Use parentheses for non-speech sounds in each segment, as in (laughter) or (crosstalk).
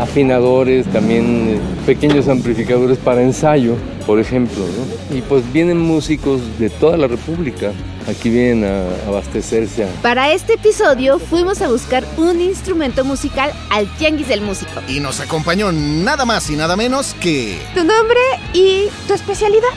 afinadores, también eh, pequeños amplificadores para ensayo, por ejemplo. ¿no? Y pues vienen músicos de toda la República. Aquí vienen a abastecerse. Para este episodio fuimos a buscar un instrumento musical al Tianguis del Músico. Y nos acompañó nada más y nada menos que... Tu nombre y tu especialidad.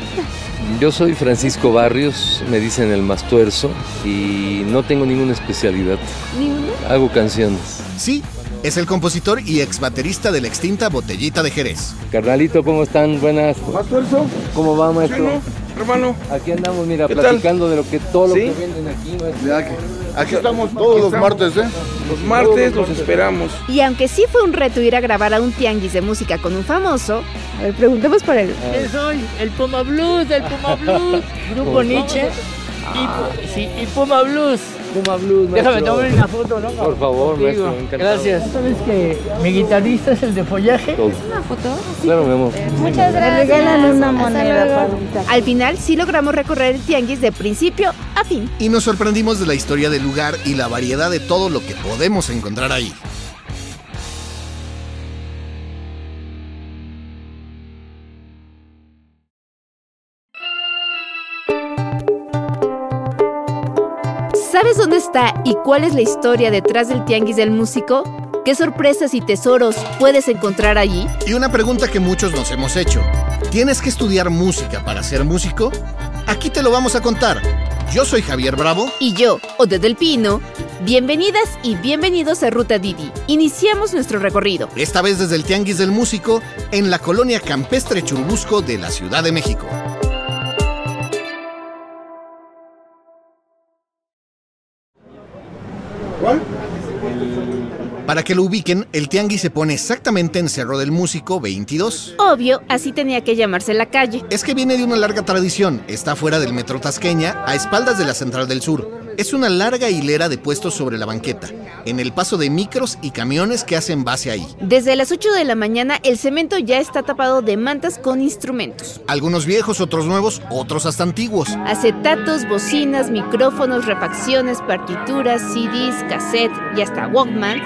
Yo soy Francisco Barrios, me dicen el Mastuerzo y no tengo ninguna especialidad. ¿Ninguna? Hago canciones. Sí, es el compositor y ex baterista de la extinta Botellita de Jerez. Carnalito, ¿cómo están? Buenas. Mastuerzo. ¿Cómo va, maestro? hermano. Aquí andamos, mira, ¿Qué platicando de lo que todo lo ¿Sí? que venden aquí, maestro. Que- Aquí estamos todos los martes, ¿eh? Los martes los esperamos. Y aunque sí fue un reto ir a grabar a un tianguis de música con un famoso, a ver, preguntemos por él. ¿Quién soy? El Puma Blues, el Puma Blues. (laughs) Grupo Nietzsche. Y, pu- sí, y Puma Blues. Puma Blues, Déjame tomar una foto, ¿no? Por favor, Contigo. maestro, encantado. Gracias. ¿Sabes que mi guitarrista es el de follaje? ¿Una foto? Claro, mi amor. Muchas gracias. regalan una moneda, Al final sí logramos recorrer el tianguis de principio a fin. Y nos sorprendimos de la historia del lugar y la variedad de todo lo que podemos encontrar ahí. ¿Sabes dónde está y cuál es la historia detrás del tianguis del músico? ¿Qué sorpresas y tesoros puedes encontrar allí? Y una pregunta que muchos nos hemos hecho. ¿Tienes que estudiar música para ser músico? Aquí te lo vamos a contar. Yo soy Javier Bravo Y yo, Ode del Pino, bienvenidas y bienvenidos a Ruta Didi. Iniciamos nuestro recorrido. esta vez desde el Tianguis del Músico, en la colonia campestre Churubusco de la Ciudad de México. ¿Cuál? Para que lo ubiquen, el Tianguis se pone exactamente en Cerro del Músico 22. Obvio, así tenía que llamarse la calle. Es que viene de una larga tradición, está fuera del metro Tasqueña, a espaldas de la Central del Sur. Es una larga hilera de puestos sobre la banqueta, en el paso de micros y camiones que hacen base ahí. Desde las 8 de la mañana el cemento ya está tapado de mantas con instrumentos. Algunos viejos, otros nuevos, otros hasta antiguos. Acetatos, bocinas, micrófonos, refacciones, partituras, CDs, cassette y hasta Walkman.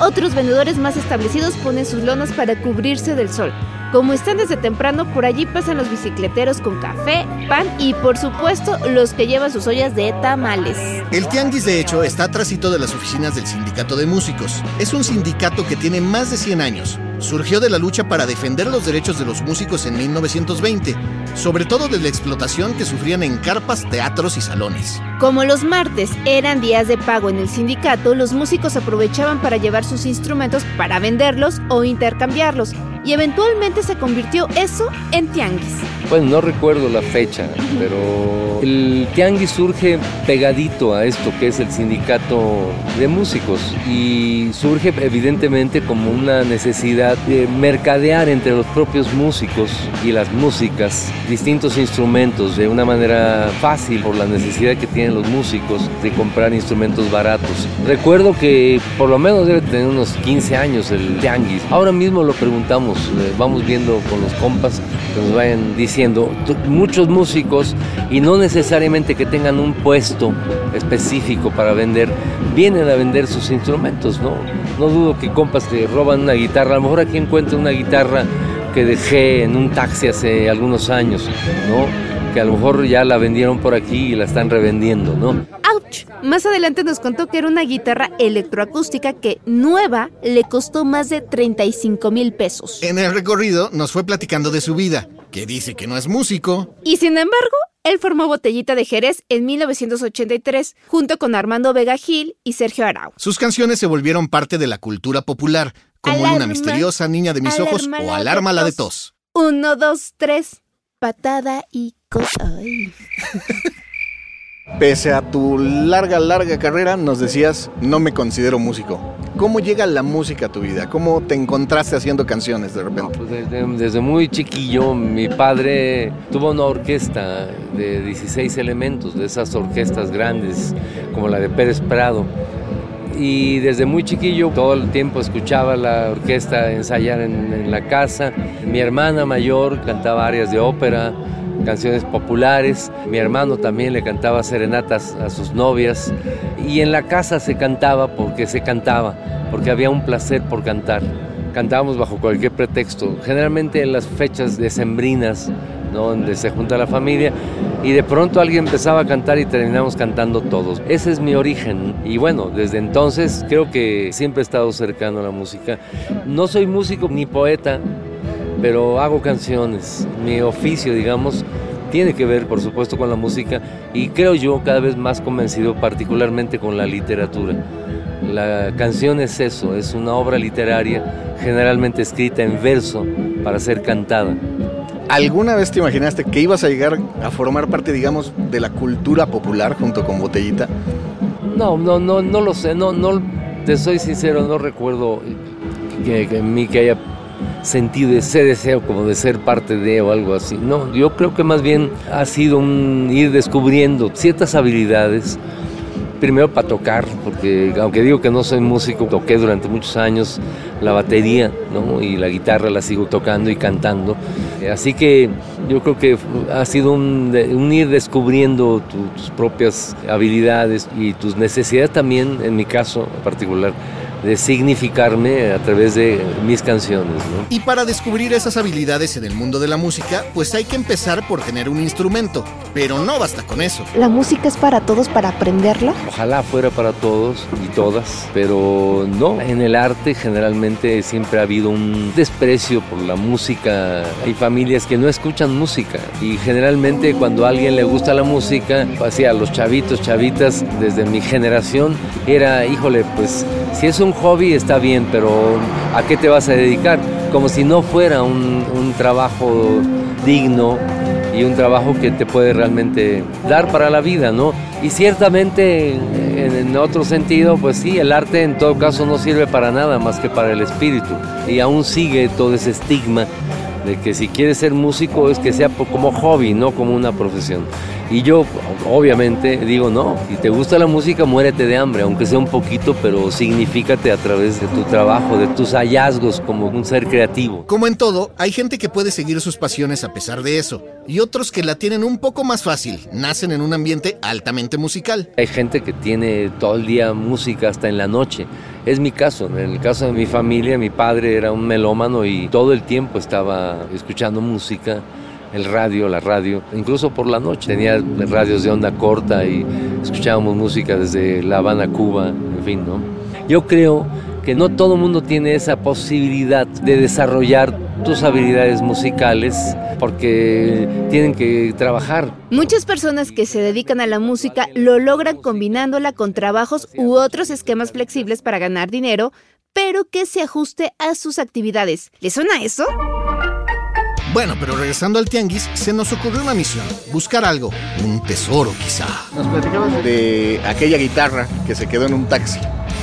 Otros vendedores más establecidos ponen sus lonas para cubrirse del sol. Como están desde temprano, por allí pasan los bicicleteros con café, pan y por supuesto los que llevan sus ollas de tamales. El Tianguis, de hecho, está atrásito de las oficinas del Sindicato de Músicos. Es un sindicato que tiene más de 100 años. Surgió de la lucha para defender los derechos de los músicos en 1920, sobre todo de la explotación que sufrían en carpas, teatros y salones. Como los martes eran días de pago en el sindicato, los músicos aprovechaban para llevar sus instrumentos para venderlos o intercambiarlos. Y eventualmente se convirtió eso en tianguis. Pues no recuerdo la fecha, pero el tianguis surge pegadito a esto que es el sindicato de músicos y surge evidentemente como una necesidad de mercadear entre los propios músicos y las músicas distintos instrumentos de una manera fácil por la necesidad que tienen los músicos de comprar instrumentos baratos. Recuerdo que por lo menos debe tener unos 15 años el tianguis. Ahora mismo lo preguntamos, eh, vamos viendo con los compas que nos vayan diciendo, muchos músicos y no necesariamente que tengan un puesto específico para vender, vienen a vender sus instrumentos, ¿no? No dudo que compas te roban una guitarra, a lo mejor aquí encuentro una guitarra que dejé en un taxi hace algunos años, ¿no? Que a lo mejor ya la vendieron por aquí y la están revendiendo, ¿no? Más adelante nos contó que era una guitarra electroacústica que nueva le costó más de 35 mil pesos. En el recorrido nos fue platicando de su vida, que dice que no es músico, Y sin embargo, él formó Botellita de Jerez en 1983, junto con Armando Vega Gil y Sergio Arau. sus canciones se volvieron parte de la cultura popular, como Alarma, Luna Misteriosa, Niña de mis ojos o la Alarma la de tos. tos. Uno, dos, tres. Patada y cosa. (laughs) Pese a tu larga, larga carrera, nos decías, no me considero músico. ¿Cómo llega la música a tu vida? ¿Cómo te encontraste haciendo canciones de repente? Pues desde, desde muy chiquillo mi padre tuvo una orquesta de 16 elementos, de esas orquestas grandes como la de Pérez Prado. Y desde muy chiquillo todo el tiempo escuchaba la orquesta ensayar en, en la casa. Mi hermana mayor cantaba arias de ópera, canciones populares. Mi hermano también le cantaba serenatas a sus novias. Y en la casa se cantaba porque se cantaba, porque había un placer por cantar. cantábamos bajo cualquier pretexto, generalmente en las fechas decembrinas, ¿no? donde se junta la familia, y de pronto alguien empezaba a cantar y terminamos cantando todos. Ese es mi origen, y bueno, desde entonces creo que siempre he estado cercano a la música. No soy músico ni poeta, pero hago canciones. Mi oficio, digamos, tiene que ver, por supuesto, con la música y creo yo cada vez más convencido, particularmente con la literatura. La canción es eso, es una obra literaria generalmente escrita en verso para ser cantada. ¿Alguna vez te imaginaste que ibas a llegar a formar parte, digamos, de la cultura popular junto con Botellita? No, no, no, no lo sé, no, no, te soy sincero, no recuerdo que, que en mí que haya sentido ese deseo como de ser parte de o algo así. No, yo creo que más bien ha sido un ir descubriendo ciertas habilidades primero para tocar, porque aunque digo que no soy músico, toqué durante muchos años la batería ¿no? y la guitarra la sigo tocando y cantando. Así que yo creo que ha sido un, un ir descubriendo tu, tus propias habilidades y tus necesidades también, en mi caso en particular de significarme a través de mis canciones. ¿no? Y para descubrir esas habilidades en el mundo de la música, pues hay que empezar por tener un instrumento, pero no basta con eso. ¿La música es para todos para aprenderla? Ojalá fuera para todos y todas, pero no. En el arte generalmente siempre ha habido un desprecio por la música. Hay familias que no escuchan música y generalmente cuando a alguien le gusta la música, así a los chavitos, chavitas, desde mi generación, era, híjole, pues si es hobby está bien, pero ¿a qué te vas a dedicar? Como si no fuera un, trabajo digno y un trabajo que te puede realmente dar para la vida, ¿no? Y ciertamente en, en, otro sentido, pues sí, el arte en todo caso no sirve para nada más que para el espíritu. Y aún sigue todo ese estigma de que si quieres ser músico es que sea como hobby, no como una profesión. Y yo obviamente digo, no, si te gusta la música, muérete de hambre, aunque sea un poquito, pero signifícate a través de tu trabajo, de tus hallazgos como un ser creativo. Como en todo, hay gente que puede seguir sus pasiones a pesar de eso, y otros que la tienen un poco más fácil, nacen en un ambiente altamente musical. Hay gente que tiene todo el día música hasta en la noche. Es mi caso, en el caso de mi familia, mi padre era un melómano y todo el tiempo estaba escuchando música el radio, la radio, incluso por la noche. Tenía radios de onda corta y escuchábamos música desde La Habana, Cuba, en fin, ¿no? Yo creo que no todo el mundo tiene esa posibilidad de desarrollar tus habilidades musicales porque tienen que trabajar. Muchas personas que se dedican a la música lo logran combinándola con trabajos u otros esquemas flexibles para ganar dinero, pero que se ajuste a sus actividades. ¿Les suena eso? Bueno, pero regresando al tianguis, se nos ocurrió una misión, buscar algo, un tesoro quizá. Nos platicabas de aquella guitarra que se quedó en un taxi.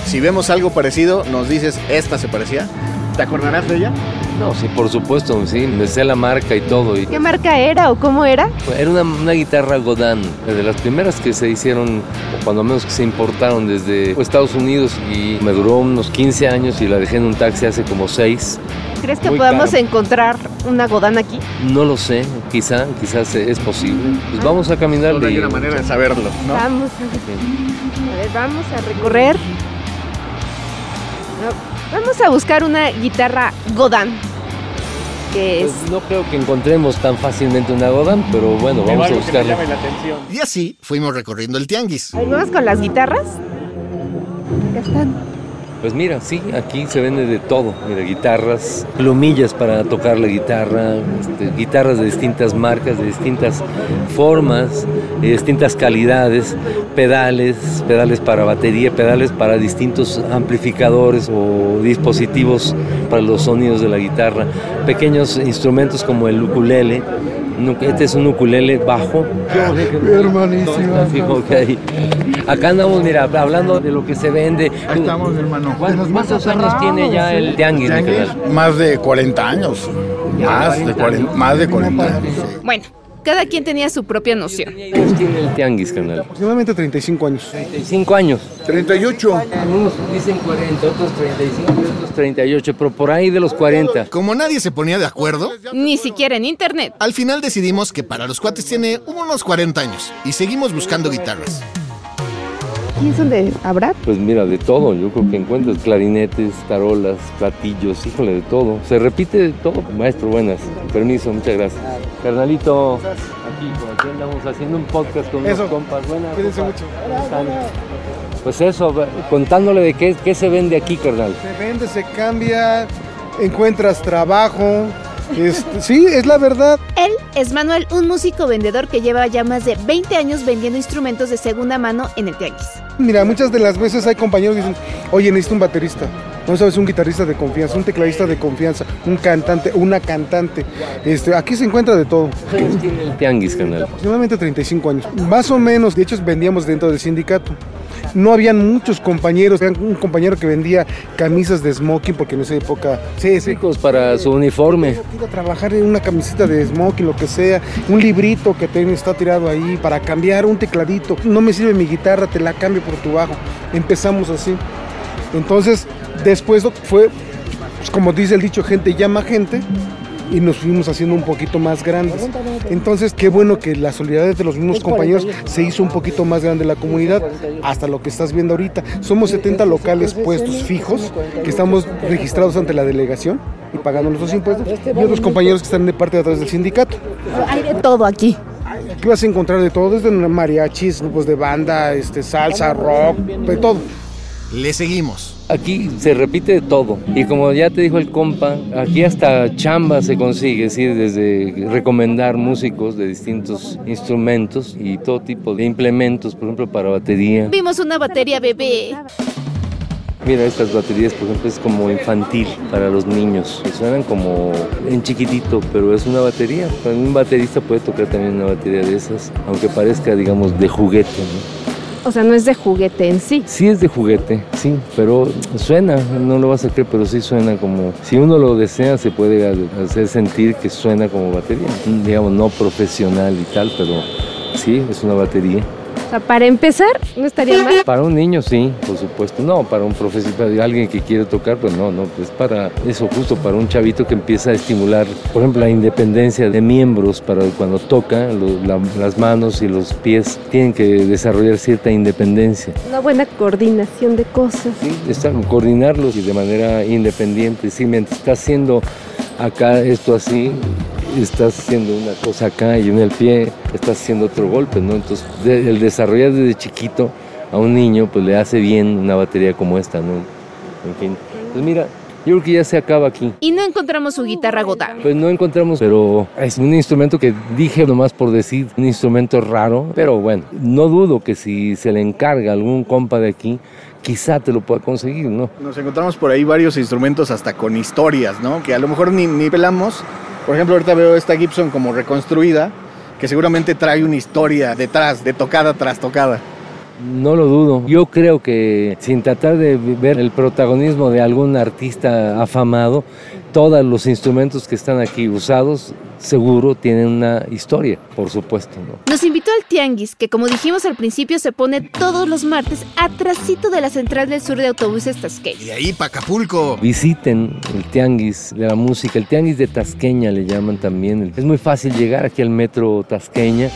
Si vemos algo parecido, nos dices, esta se parecía. ¿Te acordarás de ella? No, sí, por supuesto, sí, me sé la marca y todo. Y ¿Qué marca era o cómo era? era una, una guitarra Godin, de las primeras que se hicieron, o cuando menos que se importaron desde Estados Unidos y me duró unos 15 años y la dejé en un taxi hace como 6. ¿Crees que Muy podamos caro. encontrar una Godán aquí? No lo sé, quizá, quizás es posible. Pues vamos a caminarle. No hay una manera de saberlo, ¿no? Vamos a, a ver, vamos a recorrer. No, vamos a buscar una guitarra Godán. Que es. Pues no creo que encontremos tan fácilmente una Godin, pero bueno, vamos a buscarla. la atención. Y así fuimos recorriendo el tianguis. Ahí vamos con las guitarras. Acá están. Pues mira, sí, aquí se vende de todo. Mira, guitarras, plumillas para tocar la guitarra, este, guitarras de distintas marcas, de distintas formas, de distintas calidades, pedales, pedales para batería, pedales para distintos amplificadores o dispositivos para los sonidos de la guitarra, pequeños instrumentos como el ukulele. Este es un ukulele bajo. Hay. Acá andamos, mira, hablando de lo que se vende. Ahí estamos, hermano. ¿Cuántos, cuántos años tiene ya el tianguis. Más de 40 años. Más de 40, más de 40 años. Bueno, cada quien tenía su propia noción. ¿Cuántos tiene el tianguis, canal? Aproximadamente 35 años. 35 años. 38. Unos dicen 40, otros 35 y otros 38, pero por ahí de los 40. Como nadie se ponía de acuerdo, Ni siquiera en internet. al final decidimos que para los cuates tiene unos 40 años y seguimos buscando guitarras. Aquí es donde habrá. Pues mira, de todo, yo creo que encuentras clarinetes, tarolas, platillos, híjole, de todo. Se repite de todo. Maestro, buenas. Permiso, muchas gracias. Carnalito, aquí, por aquí andamos haciendo un podcast con Eso. los compas. Buenas. Cuídense mucho. ¿Cómo están? Pues eso, contándole de qué, qué se vende aquí, carnal. Se vende, se cambia, encuentras trabajo. Este, sí, es la verdad. Él es Manuel, un músico vendedor que lleva ya más de 20 años vendiendo instrumentos de segunda mano en el tianguis. Mira, muchas de las veces hay compañeros que dicen, oye, necesito un baterista. No sabes, un guitarrista de confianza, un tecladista de confianza, un cantante, una cantante. Este, aquí se encuentra de todo. ¿Cuántos tiene el tianguis, carnal? Aproximadamente 35 años. Más o menos, de hecho, vendíamos dentro del sindicato. No habían muchos compañeros. Había un compañero que vendía camisas de smoking, porque en esa época. Sí, sí. Para su uniforme. Ir a trabajar en una camiseta de smoking, lo que sea, un librito que te está tirado ahí para cambiar, un tecladito. No me sirve mi guitarra, te la cambio por tu bajo. Empezamos así. Entonces, después fue, pues, como dice el dicho, gente llama gente y nos fuimos haciendo un poquito más grandes. Entonces, qué bueno que la solidaridad de los mismos compañeros se hizo un poquito más grande la comunidad, hasta lo que estás viendo ahorita. Somos 70 locales puestos fijos que estamos registrados ante la delegación y pagando nuestros impuestos, y otros compañeros que están de parte de atrás del sindicato. Hay de todo aquí. Aquí vas a encontrar de todo, desde mariachis, grupos de banda, este, salsa, rock, de todo. Le seguimos. Aquí se repite de todo. Y como ya te dijo el compa, aquí hasta chamba se consigue, decir, desde recomendar músicos de distintos instrumentos y todo tipo de implementos, por ejemplo, para batería. Vimos una batería bebé. Mira, estas baterías, por ejemplo, es como infantil para los niños. Suenan como en chiquitito, pero es una batería. Un baterista puede tocar también una batería de esas, aunque parezca, digamos, de juguete. ¿no? O sea, no es de juguete en sí. Sí es de juguete, sí, pero suena, no lo vas a creer, pero sí suena como, si uno lo desea, se puede hacer sentir que suena como batería. Digamos, no profesional y tal, pero sí, es una batería. O sea, para empezar, no estaría mal. Para un niño sí, por supuesto. No, para un profesional, alguien que quiere tocar, pues no, no, pues para eso justo, para un chavito que empieza a estimular, por ejemplo, la independencia de miembros para cuando toca, lo- la- las manos y los pies tienen que desarrollar cierta independencia. Una buena coordinación de cosas. Sí, está, coordinarlos y de manera independiente. Sí, mientras estás haciendo acá esto así, estás haciendo una cosa acá y en el pie estás haciendo otro golpe, ¿no? Entonces, de- el desarrollar desde chiquito a un niño, pues le hace bien una batería como esta, ¿no? En fin. Pues mira, yo creo que ya se acaba aquí. Y no encontramos su guitarra Godard. Pues no encontramos, pero es un instrumento que dije nomás por decir, un instrumento raro, pero bueno, no dudo que si se le encarga a algún compa de aquí, quizá te lo pueda conseguir, ¿no? Nos encontramos por ahí varios instrumentos hasta con historias, ¿no? Que a lo mejor ni, ni pelamos. Por ejemplo, ahorita veo esta Gibson como reconstruida, que seguramente trae una historia detrás, de tocada tras tocada. No lo dudo. Yo creo que sin tratar de ver el protagonismo de algún artista afamado, todos los instrumentos que están aquí usados seguro tienen una historia, por supuesto. ¿no? Nos invitó al Tianguis, que como dijimos al principio se pone todos los martes atrasito de la central del sur de autobuses Y Tasqueña. de ahí para Acapulco. Visiten el tianguis de la música, el tianguis de Tasqueña le llaman también. Es muy fácil llegar aquí al metro Tasqueña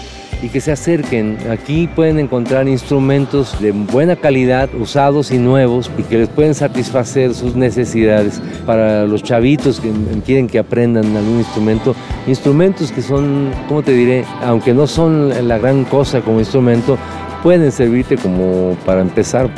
y que se acerquen. Aquí pueden encontrar instrumentos de buena calidad, usados y nuevos, y que les pueden satisfacer sus necesidades. Para los chavitos que quieren que aprendan algún instrumento, instrumentos que son, ¿cómo te diré? Aunque no son la gran cosa como instrumento, pueden servirte como para empezar.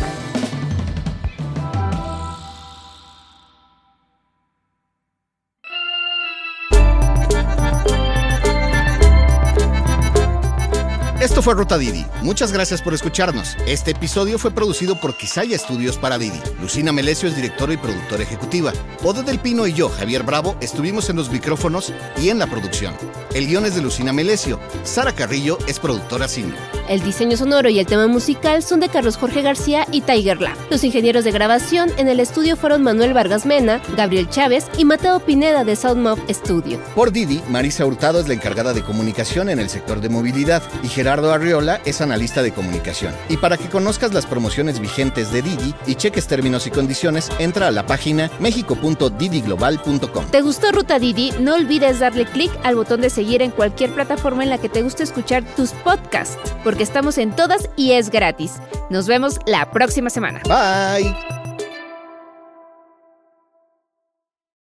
Esto fue Ruta Didi. Muchas gracias por escucharnos. Este episodio fue producido por Quisaya Estudios para Didi. Lucina Melesio es directora y productora ejecutiva. Ode del Pino y yo, Javier Bravo, estuvimos en los micrófonos y en la producción. El guion es de Lucina Melesio. Sara Carrillo es productora senior. El diseño sonoro y el tema musical son de Carlos Jorge García y Tiger Lab. Los ingenieros de grabación en el estudio fueron Manuel Vargas Mena, Gabriel Chávez y Mateo Pineda de Soundmob Studio. Por Didi, Marisa Hurtado es la encargada de comunicación en el sector de movilidad y Gerardo Arriola es analista de comunicación. Y para que conozcas las promociones vigentes de Didi y cheques términos y condiciones, entra a la página mexico.didiglobal.com. ¿Te gustó Ruta Didi? No olvides darle clic al botón de seguir en cualquier plataforma en la que te guste escuchar tus podcasts, porque porque estamos en todas y es gratis. Nos vemos la próxima semana. Bye.